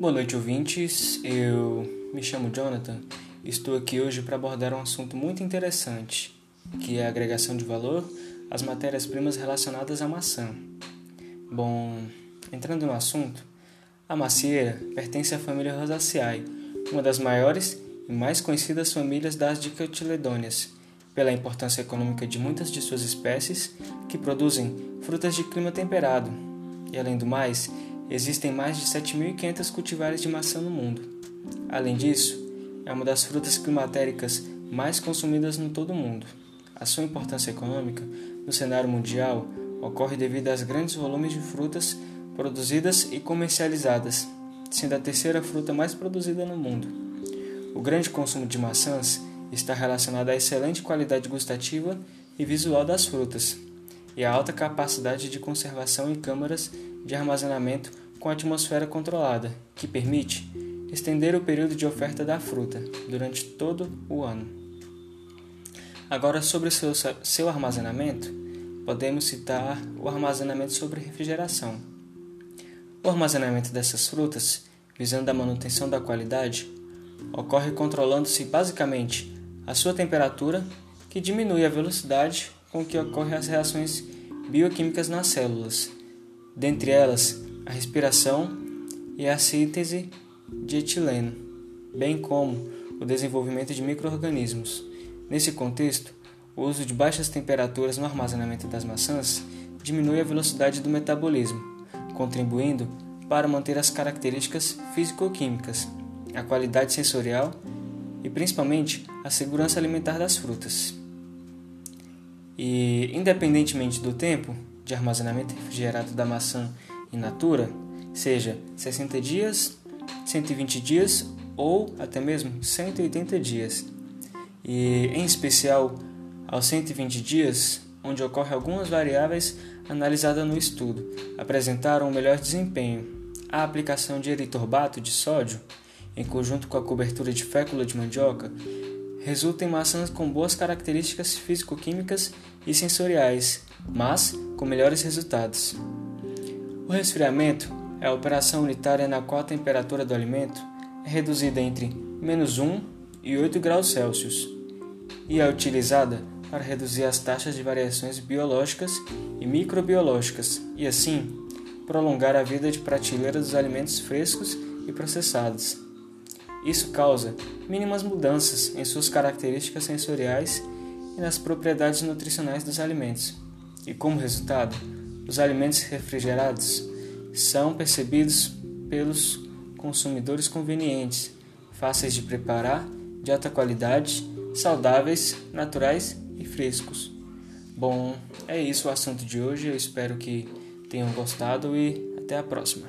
Boa noite, ouvintes. Eu me chamo Jonathan. Estou aqui hoje para abordar um assunto muito interessante, que é a agregação de valor às matérias-primas relacionadas à maçã. Bom, entrando no assunto, a macieira pertence à família Rosaceae, uma das maiores e mais conhecidas famílias das dicotiledôneas, pela importância econômica de muitas de suas espécies que produzem frutas de clima temperado. E além do mais, Existem mais de 7.500 cultivares de maçã no mundo. Além disso, é uma das frutas climatéricas mais consumidas no todo o mundo. A sua importância econômica no cenário mundial ocorre devido aos grandes volumes de frutas produzidas e comercializadas, sendo a terceira fruta mais produzida no mundo. O grande consumo de maçãs está relacionado à excelente qualidade gustativa e visual das frutas e à alta capacidade de conservação em câmaras de armazenamento com atmosfera controlada, que permite estender o período de oferta da fruta durante todo o ano. Agora, sobre seu, seu armazenamento, podemos citar o armazenamento sobre refrigeração. O armazenamento dessas frutas, visando a manutenção da qualidade, ocorre controlando-se basicamente a sua temperatura, que diminui a velocidade com que ocorrem as reações bioquímicas nas células, dentre elas a respiração e a síntese de etileno, bem como o desenvolvimento de microorganismos. Nesse contexto, o uso de baixas temperaturas no armazenamento das maçãs diminui a velocidade do metabolismo, contribuindo para manter as características físico-químicas, a qualidade sensorial e principalmente a segurança alimentar das frutas. E, independentemente do tempo de armazenamento refrigerado da maçã in natura, seja 60 dias, 120 dias ou até mesmo 180 dias. E em especial aos 120 dias, onde ocorrem algumas variáveis analisadas no estudo, apresentaram um melhor desempenho. A aplicação de eritorbato de sódio, em conjunto com a cobertura de fécula de mandioca, resulta em maçãs com boas características físico-químicas e sensoriais, mas com melhores resultados. O resfriamento é a operação unitária na qual a temperatura do alimento é reduzida entre menos 1 e 8 graus Celsius e é utilizada para reduzir as taxas de variações biológicas e microbiológicas e, assim, prolongar a vida de prateleira dos alimentos frescos e processados. Isso causa mínimas mudanças em suas características sensoriais e nas propriedades nutricionais dos alimentos, e como resultado, os alimentos refrigerados são percebidos pelos consumidores convenientes, fáceis de preparar, de alta qualidade, saudáveis, naturais e frescos. Bom, é isso o assunto de hoje. Eu espero que tenham gostado e até a próxima.